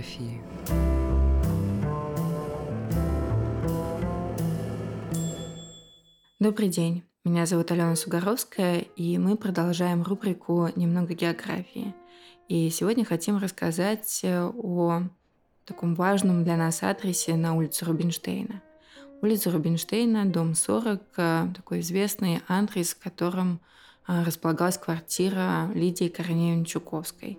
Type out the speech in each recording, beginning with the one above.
биографии. Добрый день. Меня зовут Алена Сугаровская, и мы продолжаем рубрику «Немного географии». И сегодня хотим рассказать о таком важном для нас адресе на улице Рубинштейна. Улица Рубинштейна, дом 40, такой известный адрес, в котором а, располагалась квартира Лидии Корнеевны Чуковской.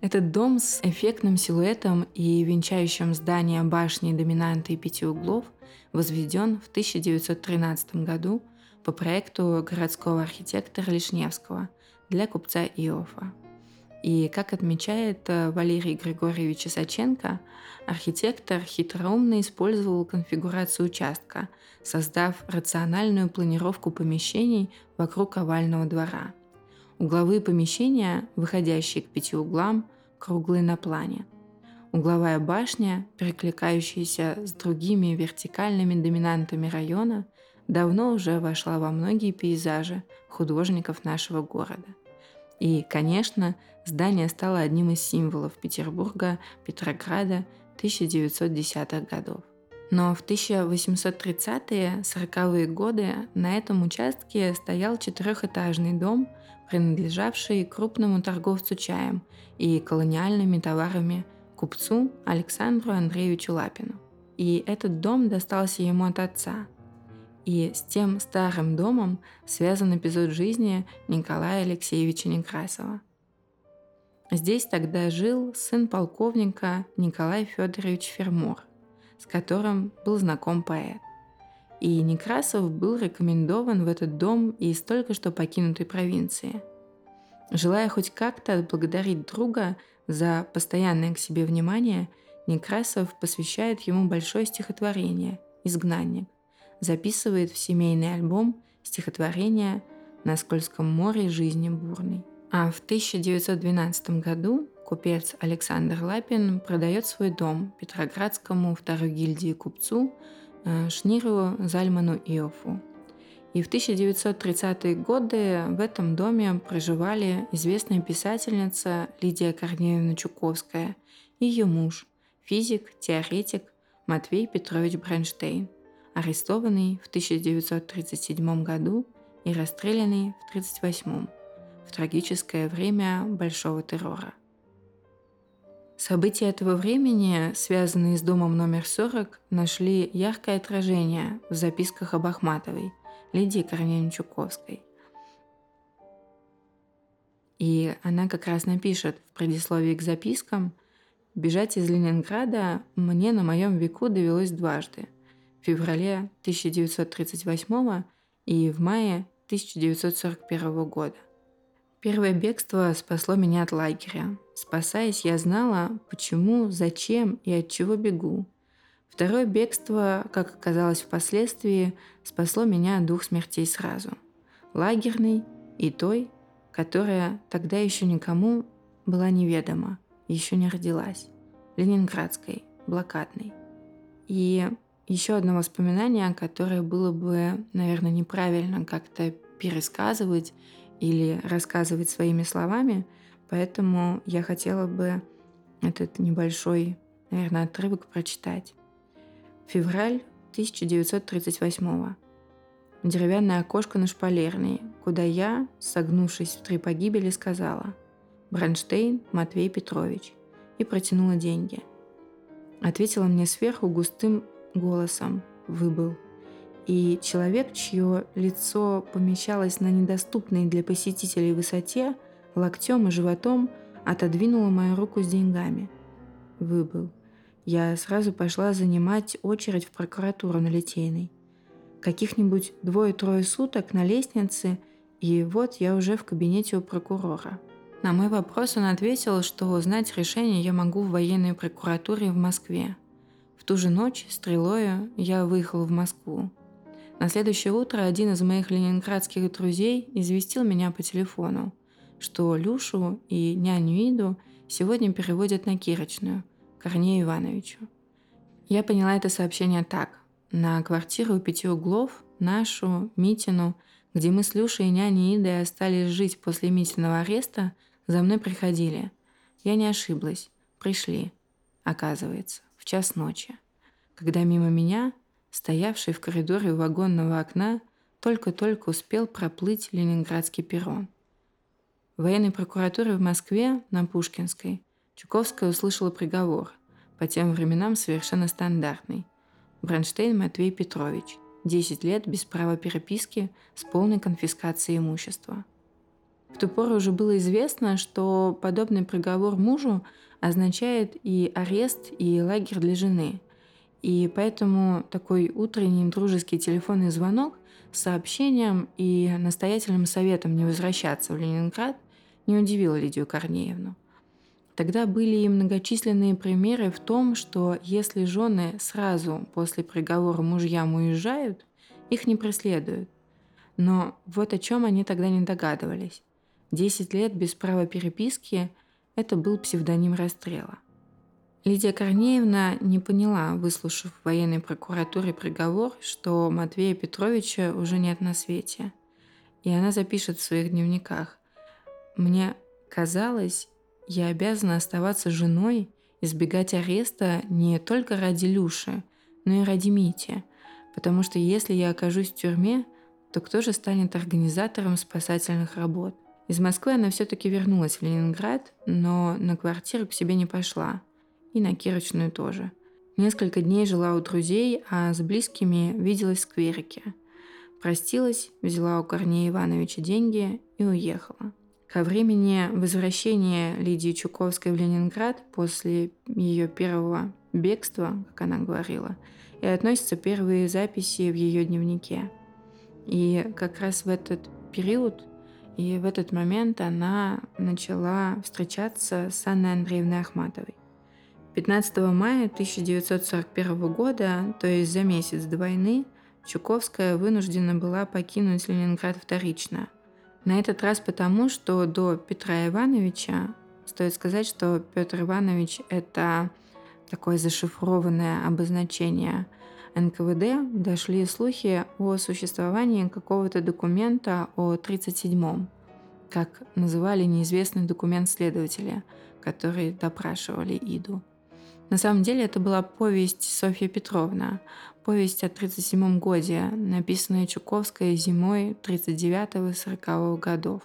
Этот дом с эффектным силуэтом и венчающим здание башни доминанты и пяти углов возведен в 1913 году по проекту городского архитектора Лишневского для купца Иофа. И, как отмечает э, Валерий Григорьевич Исаченко, архитектор хитроумно использовал конфигурацию участка, создав рациональную планировку помещений вокруг овального двора. Угловые помещения, выходящие к пяти углам, круглые на плане. Угловая башня, перекликающаяся с другими вертикальными доминантами района, давно уже вошла во многие пейзажи художников нашего города. И, конечно, здание стало одним из символов Петербурга, Петрограда 1910-х годов. Но в 1830-40-е годы на этом участке стоял четырехэтажный дом, принадлежавший крупному торговцу чаем и колониальными товарами купцу Александру Андреевичу Лапину. И этот дом достался ему от отца – и с тем старым домом связан эпизод жизни Николая Алексеевича Некрасова. Здесь тогда жил сын полковника Николай Федорович Фермор, с которым был знаком поэт. И Некрасов был рекомендован в этот дом из только что покинутой провинции. Желая хоть как-то отблагодарить друга за постоянное к себе внимание, Некрасов посвящает ему большое стихотворение «Изгнанник», записывает в семейный альбом стихотворение «На скользком море жизни бурной». А в 1912 году купец Александр Лапин продает свой дом Петроградскому второй гильдии купцу Шниру Зальману Иофу. И в 1930-е годы в этом доме проживали известная писательница Лидия Корнеевна Чуковская и ее муж, физик, теоретик Матвей Петрович Бронштейн – арестованный в 1937 году и расстрелянный в 1938 в трагическое время Большого террора. События этого времени, связанные с домом номер 40, нашли яркое отражение в записках об Ахматовой, Лидии Корнеевне Чуковской. И она как раз напишет в предисловии к запискам «Бежать из Ленинграда мне на моем веку довелось дважды – в феврале 1938 и в мае 1941 года. Первое бегство спасло меня от лагеря. Спасаясь, я знала, почему, зачем и от чего бегу. Второе бегство, как оказалось впоследствии, спасло меня от двух смертей сразу. Лагерной и той, которая тогда еще никому была неведома, еще не родилась. Ленинградской, блокадной. И еще одно воспоминание, которое было бы, наверное, неправильно как-то пересказывать или рассказывать своими словами, поэтому я хотела бы этот небольшой, наверное, отрывок прочитать. Февраль 1938 Деревянное окошко на шпалерной, куда я, согнувшись в три погибели, сказала «Бронштейн Матвей Петрович» и протянула деньги. Ответила мне сверху густым голосом выбыл. И человек, чье лицо помещалось на недоступной для посетителей высоте, локтем и животом отодвинула мою руку с деньгами. Выбыл. Я сразу пошла занимать очередь в прокуратуру на Литейной. Каких-нибудь двое-трое суток на лестнице, и вот я уже в кабинете у прокурора. На мой вопрос он ответил, что узнать решение я могу в военной прокуратуре в Москве – в ту же ночь стрелою я выехал в Москву. На следующее утро один из моих ленинградских друзей известил меня по телефону, что Люшу и няню Иду сегодня переводят на Кирочную, Корнею Ивановичу. Я поняла это сообщение так. На квартиру пяти углов, нашу, Митину, где мы с Люшей и няней Идой остались жить после Митиного ареста, за мной приходили. Я не ошиблась. Пришли. Оказывается, в час ночи, когда мимо меня, стоявший в коридоре вагонного окна, только-только успел проплыть ленинградский перрон. В военной прокуратуре в Москве на Пушкинской Чуковская услышала приговор, по тем временам совершенно стандартный. Бронштейн Матвей Петрович, 10 лет без права переписки с полной конфискацией имущества. В ту пору уже было известно, что подобный приговор мужу означает и арест, и лагерь для жены. И поэтому такой утренний дружеский телефонный звонок с сообщением и настоятельным советом не возвращаться в Ленинград не удивил Лидию Корнеевну. Тогда были и многочисленные примеры в том, что если жены сразу после приговора мужьям уезжают, их не преследуют. Но вот о чем они тогда не догадывались. Десять лет без права переписки – это был псевдоним расстрела. Лидия Корнеевна не поняла, выслушав в военной прокуратуре приговор, что Матвея Петровича уже нет на свете. И она запишет в своих дневниках. «Мне казалось, я обязана оставаться женой, избегать ареста не только ради Люши, но и ради Мити, потому что если я окажусь в тюрьме, то кто же станет организатором спасательных работ? Из Москвы она все-таки вернулась в Ленинград, но на квартиру к себе не пошла. И на Кирочную тоже. Несколько дней жила у друзей, а с близкими виделась в скверике. Простилась, взяла у Корнея Ивановича деньги и уехала. Ко времени возвращения Лидии Чуковской в Ленинград после ее первого бегства, как она говорила, и относятся первые записи в ее дневнике. И как раз в этот период и в этот момент она начала встречаться с Анной Андреевной Ахматовой. 15 мая 1941 года, то есть за месяц до войны, Чуковская вынуждена была покинуть Ленинград вторично – на этот раз потому, что до Петра Ивановича, стоит сказать, что Петр Иванович – это такое зашифрованное обозначение НКВД, дошли слухи о существовании какого-то документа о 37-м, как называли неизвестный документ следователя, который допрашивали Иду. На самом деле это была повесть Софья Петровна, повесть о 37 годе, написанная Чуковской зимой 39-40 годов.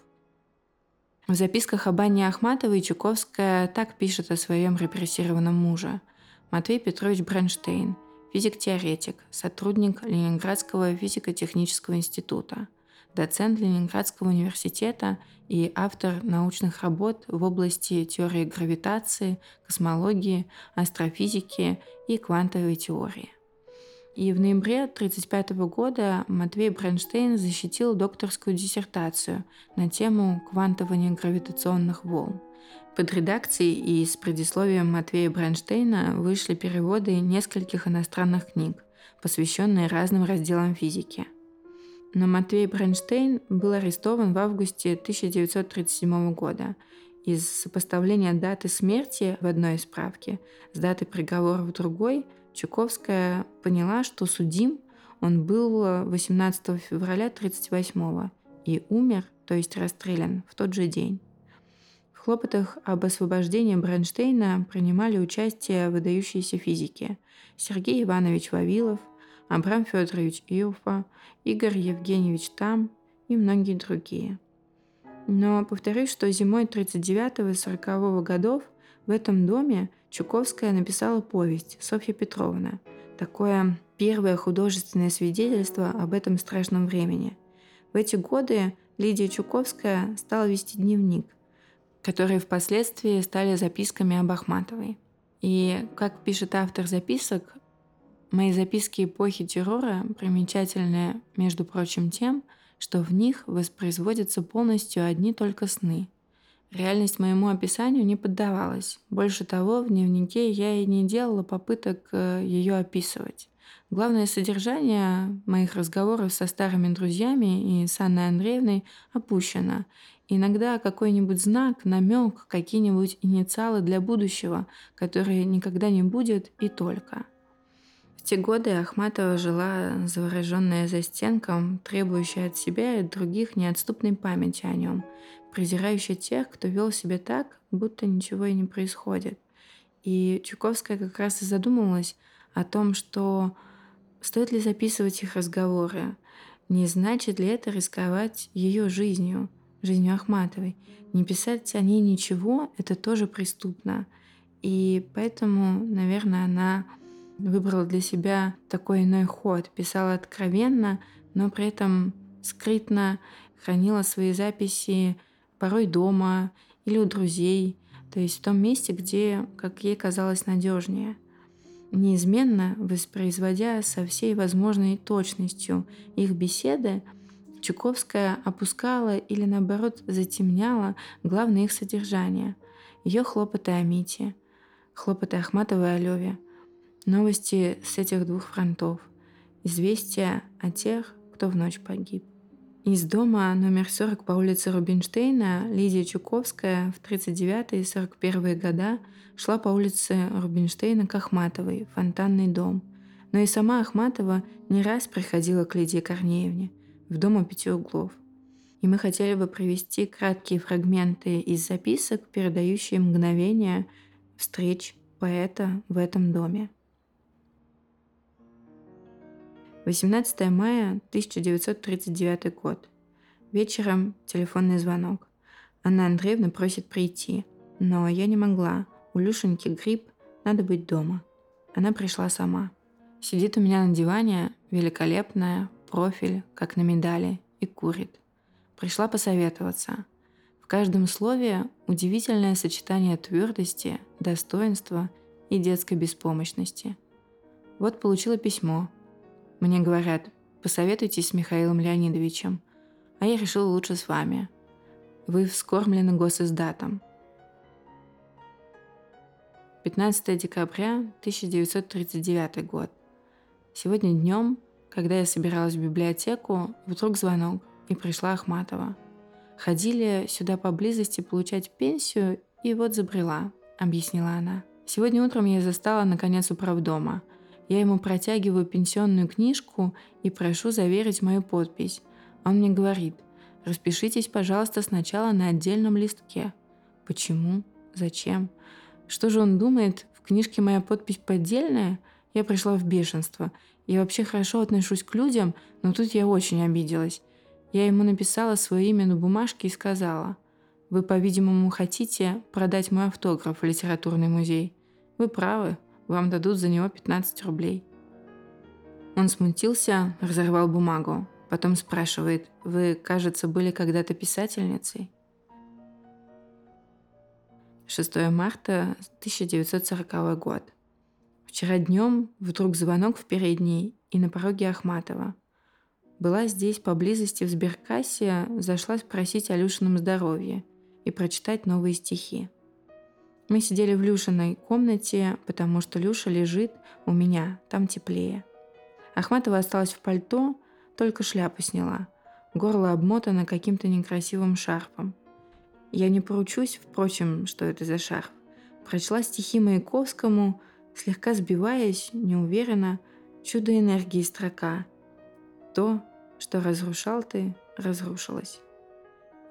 В записках об Анне Ахматовой Чуковская так пишет о своем репрессированном муже. Матвей Петрович Бронштейн, физик-теоретик, сотрудник Ленинградского физико-технического института, доцент Ленинградского университета и автор научных работ в области теории гравитации, космологии, астрофизики и квантовой теории. И в ноябре 1935 года Матвей Бронштейн защитил докторскую диссертацию на тему квантования гравитационных волн. Под редакцией и с предисловием Матвея Бронштейна вышли переводы нескольких иностранных книг, посвященные разным разделам физики. Но Матвей Бронштейн был арестован в августе 1937 года. Из сопоставления даты смерти в одной справке с датой приговора в другой – Чуковская поняла, что судим он был 18 февраля 1938 и умер, то есть расстрелян, в тот же день. В хлопотах об освобождении Бронштейна принимали участие выдающиеся физики Сергей Иванович Вавилов, Абрам Федорович Иуфа, Игорь Евгеньевич Там и многие другие. Но повторюсь, что зимой 39-40 годов в этом доме Чуковская написала повесть «Софья Петровна». Такое первое художественное свидетельство об этом страшном времени. В эти годы Лидия Чуковская стала вести дневник, которые впоследствии стали записками об Ахматовой. И, как пишет автор записок, мои записки эпохи террора примечательны, между прочим, тем, что в них воспроизводятся полностью одни только сны – Реальность моему описанию не поддавалась. Больше того, в дневнике я и не делала попыток э, ее описывать. Главное содержание моих разговоров со старыми друзьями и с Анной Андреевной опущено. Иногда какой-нибудь знак, намек, какие-нибудь инициалы для будущего, которые никогда не будет и только. Те годы Ахматова жила завороженная за стенком, требующая от себя и от других неотступной памяти о нем, презирающая тех, кто вел себя так, будто ничего и не происходит. И Чуковская как раз и задумалась о том, что стоит ли записывать их разговоры, не значит ли это рисковать ее жизнью, жизнью Ахматовой. Не писать о ней ничего — это тоже преступно. И поэтому, наверное, она выбрала для себя такой иной ход. Писала откровенно, но при этом скрытно хранила свои записи порой дома или у друзей, то есть в том месте, где, как ей казалось, надежнее. Неизменно воспроизводя со всей возможной точностью их беседы, Чуковская опускала или наоборот затемняла главное их содержание. Ее хлопоты о Мите, хлопоты Ахматовой о Леве, новости с этих двух фронтов, известия о тех, кто в ночь погиб. Из дома номер 40 по улице Рубинштейна Лидия Чуковская в 39 и 41 года шла по улице Рубинштейна к Ахматовой, фонтанный дом. Но и сама Ахматова не раз приходила к Лидии Корнеевне в дом у пяти углов. И мы хотели бы привести краткие фрагменты из записок, передающие мгновения встреч поэта в этом доме. 18 мая 1939 год. Вечером телефонный звонок. Анна Андреевна просит прийти, но я не могла. У Люшеньки грипп, надо быть дома. Она пришла сама. Сидит у меня на диване, великолепная, профиль, как на медали, и курит. Пришла посоветоваться. В каждом слове удивительное сочетание твердости, достоинства и детской беспомощности. Вот получила письмо, мне говорят, посоветуйтесь с Михаилом Леонидовичем. А я решила лучше с вами. Вы вскормлены госиздатом. 15 декабря 1939 год. Сегодня днем, когда я собиралась в библиотеку, вдруг звонок, и пришла Ахматова. Ходили сюда поблизости получать пенсию, и вот забрела, объяснила она. Сегодня утром я застала наконец управдома – я ему протягиваю пенсионную книжку и прошу заверить мою подпись. Он мне говорит, распишитесь, пожалуйста, сначала на отдельном листке. Почему? Зачем? Что же он думает, в книжке моя подпись поддельная? Я пришла в бешенство. Я вообще хорошо отношусь к людям, но тут я очень обиделась. Я ему написала свое имя на бумажке и сказала, «Вы, по-видимому, хотите продать мой автограф в литературный музей. Вы правы, вам дадут за него 15 рублей. Он смутился, разорвал бумагу. Потом спрашивает, вы, кажется, были когда-то писательницей? 6 марта 1940 год. Вчера днем вдруг звонок в передней и на пороге Ахматова. Была здесь поблизости в сберкассе, зашла спросить о Люшином здоровье и прочитать новые стихи. Мы сидели в Люшиной комнате, потому что Люша лежит у меня, там теплее. Ахматова осталась в пальто, только шляпу сняла. Горло обмотано каким-то некрасивым шарфом. Я не поручусь, впрочем, что это за шарф. Прочла стихи Маяковскому, слегка сбиваясь, неуверенно, чудо энергии строка. То, что разрушал ты, разрушилось.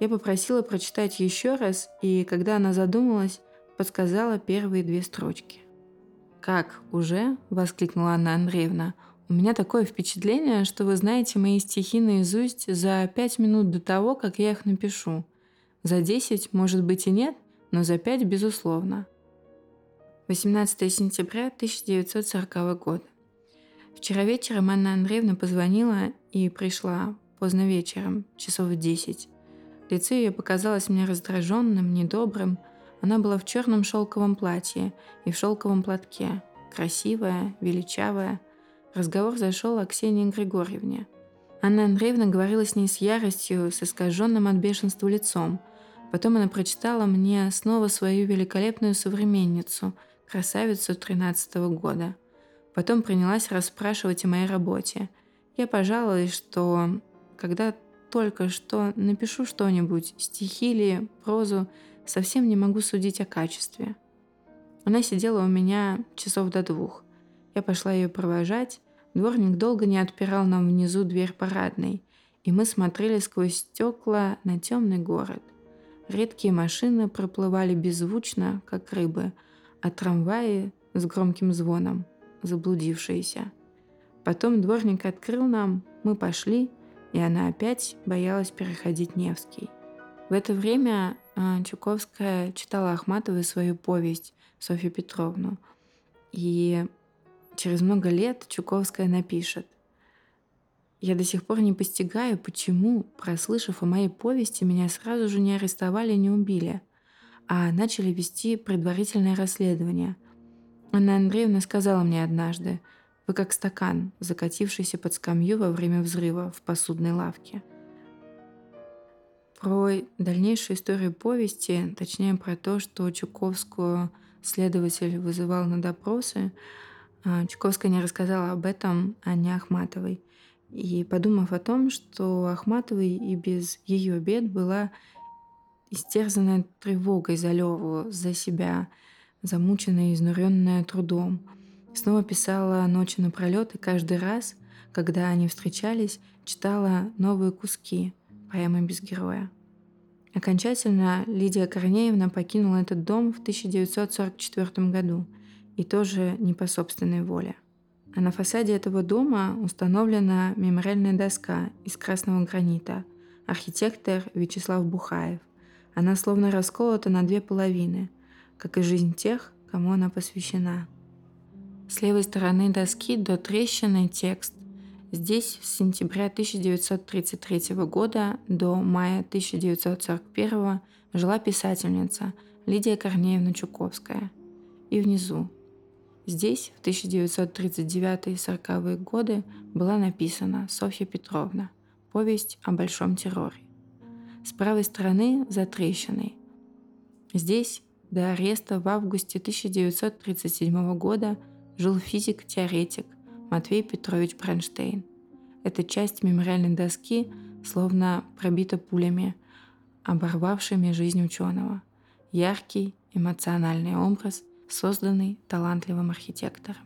Я попросила прочитать еще раз, и когда она задумалась, подсказала первые две строчки. «Как, уже?» – воскликнула Анна Андреевна. «У меня такое впечатление, что вы знаете мои стихи наизусть за пять минут до того, как я их напишу. За десять, может быть, и нет, но за пять, безусловно». 18 сентября 1940 года. Вчера вечером Анна Андреевна позвонила и пришла поздно вечером, часов в десять. Лицо ее показалось мне раздраженным, недобрым – она была в черном шелковом платье и в шелковом платке, красивая, величавая. Разговор зашел о Ксении Григорьевне. Анна Андреевна говорила с ней с яростью, с искаженным от бешенства лицом. Потом она прочитала мне снова свою великолепную современницу, красавицу 13 -го года. Потом принялась расспрашивать о моей работе. Я пожаловалась, что когда только что напишу что-нибудь, стихи или прозу, совсем не могу судить о качестве. Она сидела у меня часов до двух. Я пошла ее провожать. Дворник долго не отпирал нам внизу дверь парадной, и мы смотрели сквозь стекла на темный город. Редкие машины проплывали беззвучно, как рыбы, а трамваи с громким звоном, заблудившиеся. Потом дворник открыл нам, мы пошли, и она опять боялась переходить Невский. В это время а, Чуковская читала Ахматовой свою повесть Софью Петровну. И через много лет Чуковская напишет я до сих пор не постигаю, почему, прослышав о моей повести, меня сразу же не арестовали и не убили, а начали вести предварительное расследование. Анна Андреевна сказала мне однажды, вы как стакан, закатившийся под скамью во время взрыва в посудной лавке. Про дальнейшую историю повести, точнее про то, что Чуковскую следователь вызывал на допросы, а, Чуковская не рассказала об этом Анне Ахматовой – и подумав о том, что Ахматовой и без ее бед была истерзанная тревогой за Леву, за себя, замученная и изнуренная трудом. Снова писала ночи напролет, и каждый раз, когда они встречались, читала новые куски поэмы без героя. Окончательно Лидия Корнеевна покинула этот дом в 1944 году, и тоже не по собственной воле. А на фасаде этого дома установлена мемориальная доска из красного гранита. Архитектор Вячеслав Бухаев. Она словно расколота на две половины, как и жизнь тех, кому она посвящена. С левой стороны доски до трещины текст. Здесь с сентября 1933 года до мая 1941 жила писательница Лидия Корнеевна Чуковская. И внизу Здесь в 1939-40-е годы была написана Софья Петровна «Повесть о большом терроре». С правой стороны за трещиной. Здесь до ареста в августе 1937 года жил физик-теоретик Матвей Петрович Бронштейн. Эта часть мемориальной доски словно пробита пулями, оборвавшими жизнь ученого. Яркий, эмоциональный образ – созданный талантливым архитектором.